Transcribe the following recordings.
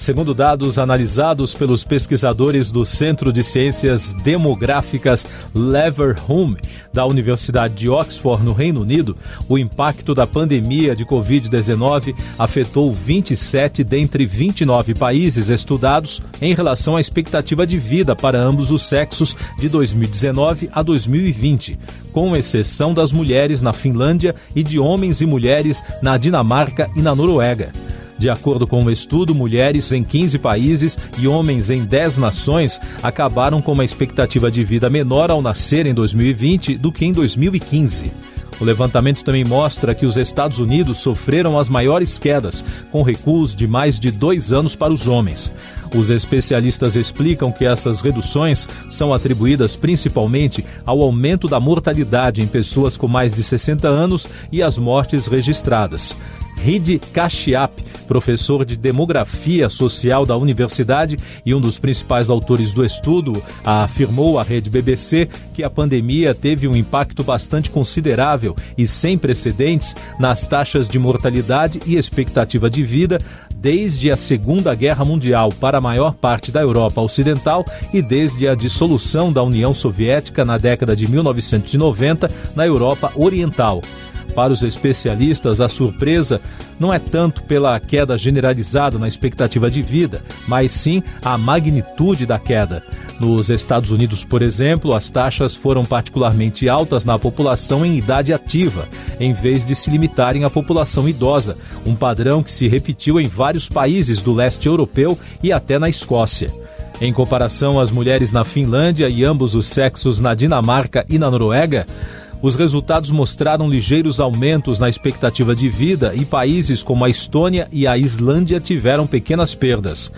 Segundo dados analisados pelos pesquisadores do Centro de Ciências Demográficas Leverhulme, da Universidade de Oxford, no Reino Unido, o impacto da pandemia de Covid-19 afetou 27 dentre 29 países estudados em relação à expectativa de vida para ambos os sexos de 2019 a 2020, com exceção das mulheres na Finlândia e de homens e mulheres na Dinamarca e na Noruega. De acordo com o um estudo, mulheres em 15 países e homens em 10 nações acabaram com uma expectativa de vida menor ao nascer em 2020 do que em 2015. O levantamento também mostra que os Estados Unidos sofreram as maiores quedas, com recuos de mais de dois anos para os homens. Os especialistas explicam que essas reduções são atribuídas principalmente ao aumento da mortalidade em pessoas com mais de 60 anos e as mortes registradas. Ridi Kashiap, professor de Demografia Social da universidade e um dos principais autores do estudo, afirmou à rede BBC que a pandemia teve um impacto bastante considerável e sem precedentes nas taxas de mortalidade e expectativa de vida desde a Segunda Guerra Mundial para a maior parte da Europa Ocidental e desde a dissolução da União Soviética na década de 1990 na Europa Oriental. Para os especialistas, a surpresa não é tanto pela queda generalizada na expectativa de vida, mas sim a magnitude da queda. Nos Estados Unidos, por exemplo, as taxas foram particularmente altas na população em idade ativa, em vez de se limitarem à população idosa, um padrão que se repetiu em vários países do leste europeu e até na Escócia. Em comparação às mulheres na Finlândia e ambos os sexos na Dinamarca e na Noruega, os resultados mostraram ligeiros aumentos na expectativa de vida e países como a Estônia e a Islândia tiveram pequenas perdas.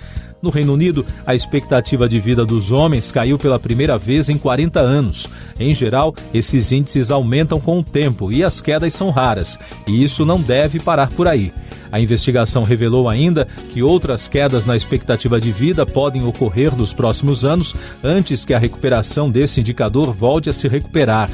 No Reino Unido, a expectativa de vida dos homens caiu pela primeira vez em 40 anos. Em geral, esses índices aumentam com o tempo e as quedas são raras, e isso não deve parar por aí. A investigação revelou ainda que outras quedas na expectativa de vida podem ocorrer nos próximos anos antes que a recuperação desse indicador volte a se recuperar.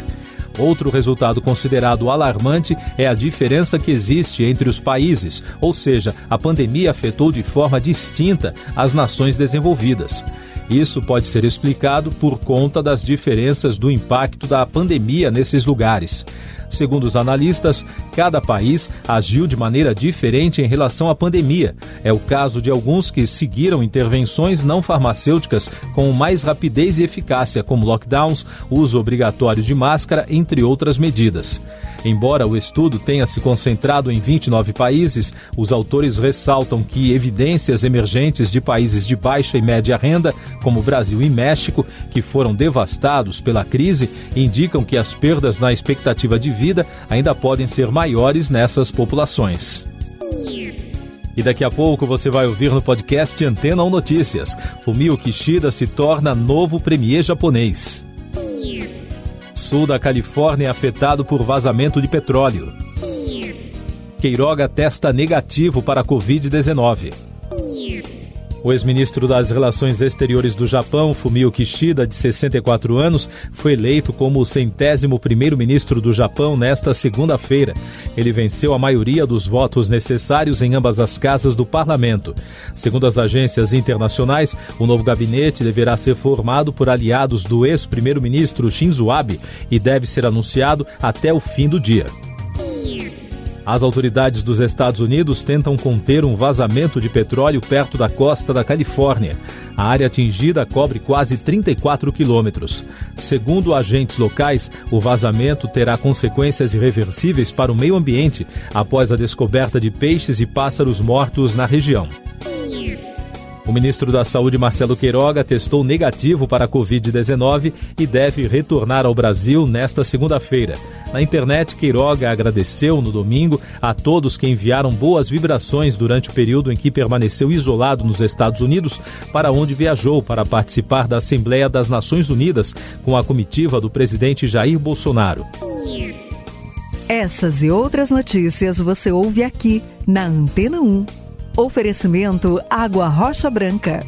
Outro resultado considerado alarmante é a diferença que existe entre os países, ou seja, a pandemia afetou de forma distinta as nações desenvolvidas. Isso pode ser explicado por conta das diferenças do impacto da pandemia nesses lugares. Segundo os analistas, cada país agiu de maneira diferente em relação à pandemia. É o caso de alguns que seguiram intervenções não farmacêuticas com mais rapidez e eficácia, como lockdowns, uso obrigatório de máscara, entre outras medidas. Embora o estudo tenha se concentrado em 29 países, os autores ressaltam que evidências emergentes de países de baixa e média renda, como Brasil e México, que foram devastados pela crise, indicam que as perdas na expectativa de vida ainda podem ser maiores nessas populações. E daqui a pouco você vai ouvir no podcast Antena 1 Notícias. Fumio Kishida se torna novo premier japonês sul da Califórnia afetado por vazamento de petróleo. Queiroga testa negativo para a Covid-19. O ex-ministro das Relações Exteriores do Japão, Fumio Kishida, de 64 anos, foi eleito como o centésimo primeiro-ministro do Japão nesta segunda-feira. Ele venceu a maioria dos votos necessários em ambas as casas do parlamento. Segundo as agências internacionais, o novo gabinete deverá ser formado por aliados do ex-primeiro-ministro Shinzo Abe e deve ser anunciado até o fim do dia. As autoridades dos Estados Unidos tentam conter um vazamento de petróleo perto da costa da Califórnia. A área atingida cobre quase 34 quilômetros. Segundo agentes locais, o vazamento terá consequências irreversíveis para o meio ambiente após a descoberta de peixes e pássaros mortos na região. O ministro da Saúde, Marcelo Queiroga, testou negativo para a Covid-19 e deve retornar ao Brasil nesta segunda-feira. Na internet, Queiroga agradeceu no domingo a todos que enviaram boas vibrações durante o período em que permaneceu isolado nos Estados Unidos, para onde viajou para participar da Assembleia das Nações Unidas com a comitiva do presidente Jair Bolsonaro. Essas e outras notícias você ouve aqui na Antena 1. Oferecimento Água Rocha Branca.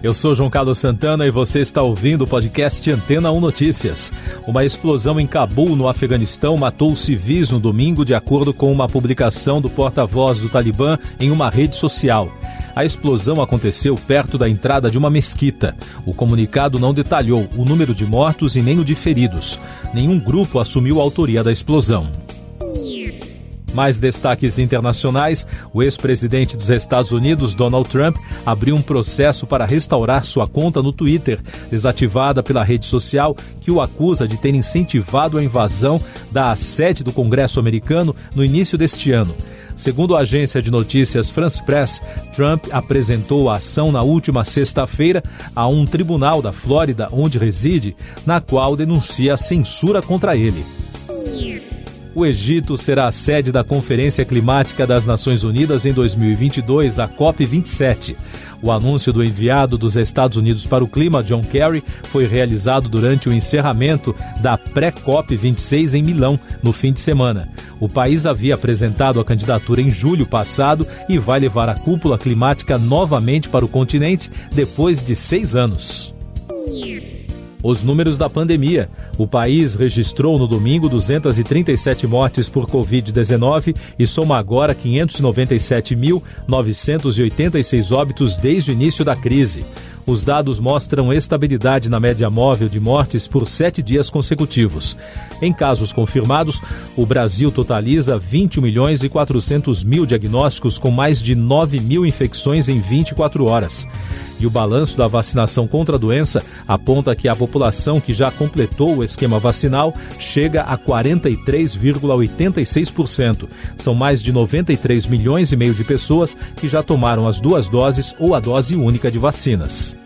Eu sou João Carlos Santana e você está ouvindo o podcast Antena 1 Notícias. Uma explosão em Cabul, no Afeganistão, matou civis no domingo, de acordo com uma publicação do porta-voz do Talibã em uma rede social. A explosão aconteceu perto da entrada de uma mesquita. O comunicado não detalhou o número de mortos e nem o de feridos. Nenhum grupo assumiu a autoria da explosão. Mais destaques internacionais: o ex-presidente dos Estados Unidos, Donald Trump, abriu um processo para restaurar sua conta no Twitter, desativada pela rede social, que o acusa de ter incentivado a invasão da sede do Congresso americano no início deste ano. Segundo a agência de notícias France Press, Trump apresentou a ação na última sexta-feira a um tribunal da Flórida, onde reside, na qual denuncia a censura contra ele o Egito será a sede da Conferência Climática das Nações Unidas em 2022, a COP27. O anúncio do enviado dos Estados Unidos para o clima, John Kerry, foi realizado durante o encerramento da pré-COP 26 em Milão, no fim de semana. O país havia apresentado a candidatura em julho passado e vai levar a cúpula climática novamente para o continente depois de seis anos. Os números da pandemia. O país registrou no domingo 237 mortes por Covid-19 e soma agora 597.986 óbitos desde o início da crise. Os dados mostram estabilidade na média móvel de mortes por sete dias consecutivos. Em casos confirmados, o Brasil totaliza 20 milhões e 400 mil diagnósticos com mais de 9 mil infecções em 24 horas. E o balanço da vacinação contra a doença aponta que a população que já completou o esquema vacinal chega a 43,86%. São mais de 93 milhões e meio de pessoas que já tomaram as duas doses ou a dose única de vacinas.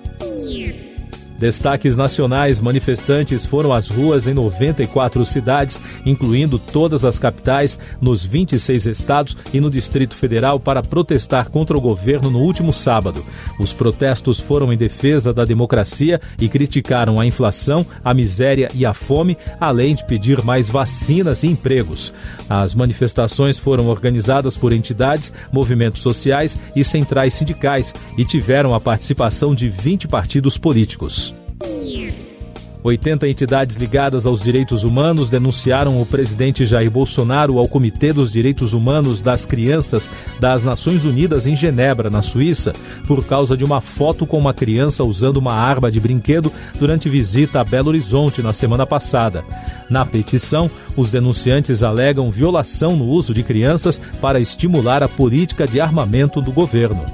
Destaques nacionais: manifestantes foram às ruas em 94 cidades, incluindo todas as capitais, nos 26 estados e no Distrito Federal, para protestar contra o governo no último sábado. Os protestos foram em defesa da democracia e criticaram a inflação, a miséria e a fome, além de pedir mais vacinas e empregos. As manifestações foram organizadas por entidades, movimentos sociais e centrais sindicais e tiveram a participação de 20 partidos políticos. 80 entidades ligadas aos direitos humanos denunciaram o presidente Jair Bolsonaro ao Comitê dos Direitos Humanos das Crianças das Nações Unidas em Genebra, na Suíça, por causa de uma foto com uma criança usando uma arma de brinquedo durante visita a Belo Horizonte na semana passada. Na petição, os denunciantes alegam violação no uso de crianças para estimular a política de armamento do governo.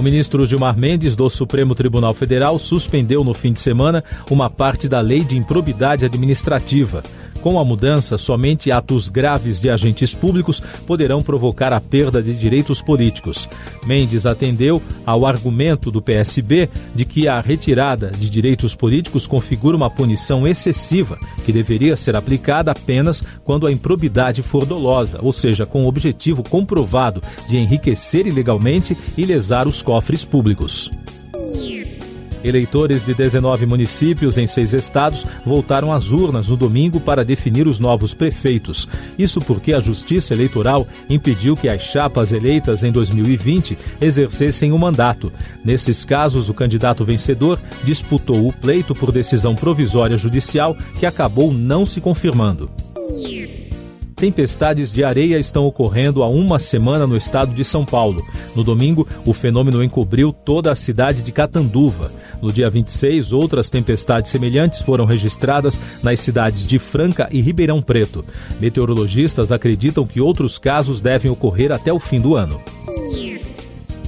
O ministro Gilmar Mendes, do Supremo Tribunal Federal, suspendeu no fim de semana uma parte da lei de improbidade administrativa. Com a mudança, somente atos graves de agentes públicos poderão provocar a perda de direitos políticos. Mendes atendeu ao argumento do PSB de que a retirada de direitos políticos configura uma punição excessiva que deveria ser aplicada apenas quando a improbidade for dolosa, ou seja, com o objetivo comprovado de enriquecer ilegalmente e lesar os cofres públicos. Eleitores de 19 municípios em seis estados voltaram às urnas no domingo para definir os novos prefeitos. Isso porque a Justiça Eleitoral impediu que as chapas eleitas em 2020 exercessem o mandato. Nesses casos, o candidato vencedor disputou o pleito por decisão provisória judicial que acabou não se confirmando. Tempestades de areia estão ocorrendo há uma semana no estado de São Paulo. No domingo, o fenômeno encobriu toda a cidade de Catanduva. No dia 26, outras tempestades semelhantes foram registradas nas cidades de Franca e Ribeirão Preto. Meteorologistas acreditam que outros casos devem ocorrer até o fim do ano.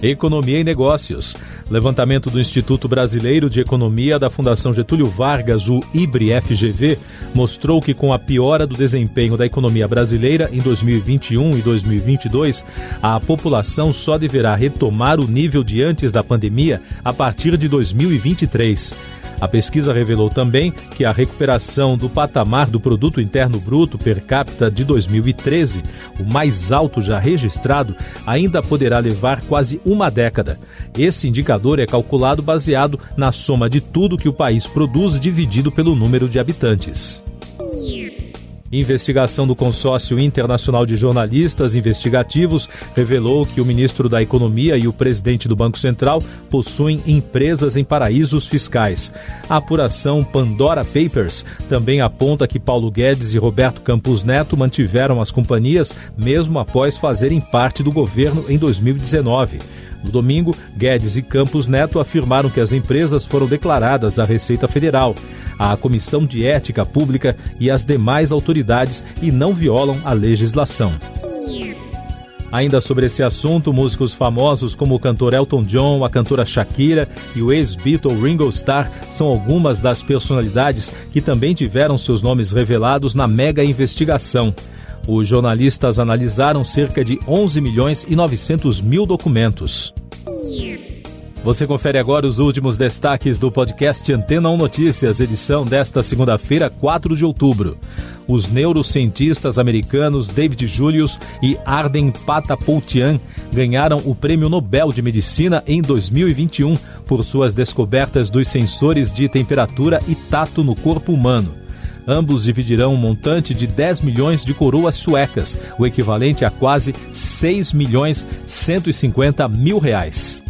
Economia e Negócios. Levantamento do Instituto Brasileiro de Economia da Fundação Getúlio Vargas, o IBRE-FGV, mostrou que com a piora do desempenho da economia brasileira em 2021 e 2022, a população só deverá retomar o nível de antes da pandemia a partir de 2023. A pesquisa revelou também que a recuperação do patamar do produto interno bruto per capita de 2013, o mais alto já registrado, ainda poderá levar quase uma década. Esse indicador é calculado baseado na soma de tudo que o país produz dividido pelo número de habitantes. Investigação do Consórcio Internacional de Jornalistas Investigativos revelou que o ministro da Economia e o presidente do Banco Central possuem empresas em paraísos fiscais. A apuração Pandora Papers também aponta que Paulo Guedes e Roberto Campos Neto mantiveram as companhias mesmo após fazerem parte do governo em 2019. No domingo, Guedes e Campos Neto afirmaram que as empresas foram declaradas à Receita Federal, à Comissão de Ética Pública e às demais autoridades e não violam a legislação. Ainda sobre esse assunto, músicos famosos como o cantor Elton John, a cantora Shakira e o ex-Beatle Ringo Starr são algumas das personalidades que também tiveram seus nomes revelados na mega investigação. Os jornalistas analisaram cerca de 11 milhões e 900 mil documentos. Você confere agora os últimos destaques do podcast Antena 1 Notícias, edição desta segunda-feira, 4 de outubro. Os neurocientistas americanos David Julius e Arden Patapoutian ganharam o Prêmio Nobel de Medicina em 2021 por suas descobertas dos sensores de temperatura e tato no corpo humano. Ambos dividirão um montante de 10 milhões de coroas suecas, o equivalente a quase 6 milhões 150 mil reais.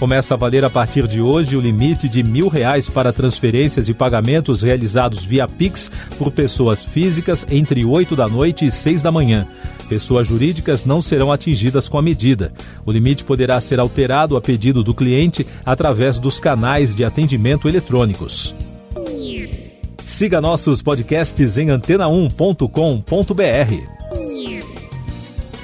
Começa a valer a partir de hoje o limite de mil reais para transferências e pagamentos realizados via Pix por pessoas físicas entre 8 da noite e 6 da manhã. Pessoas jurídicas não serão atingidas com a medida. O limite poderá ser alterado a pedido do cliente através dos canais de atendimento eletrônicos. Siga nossos podcasts em antena1.com.br.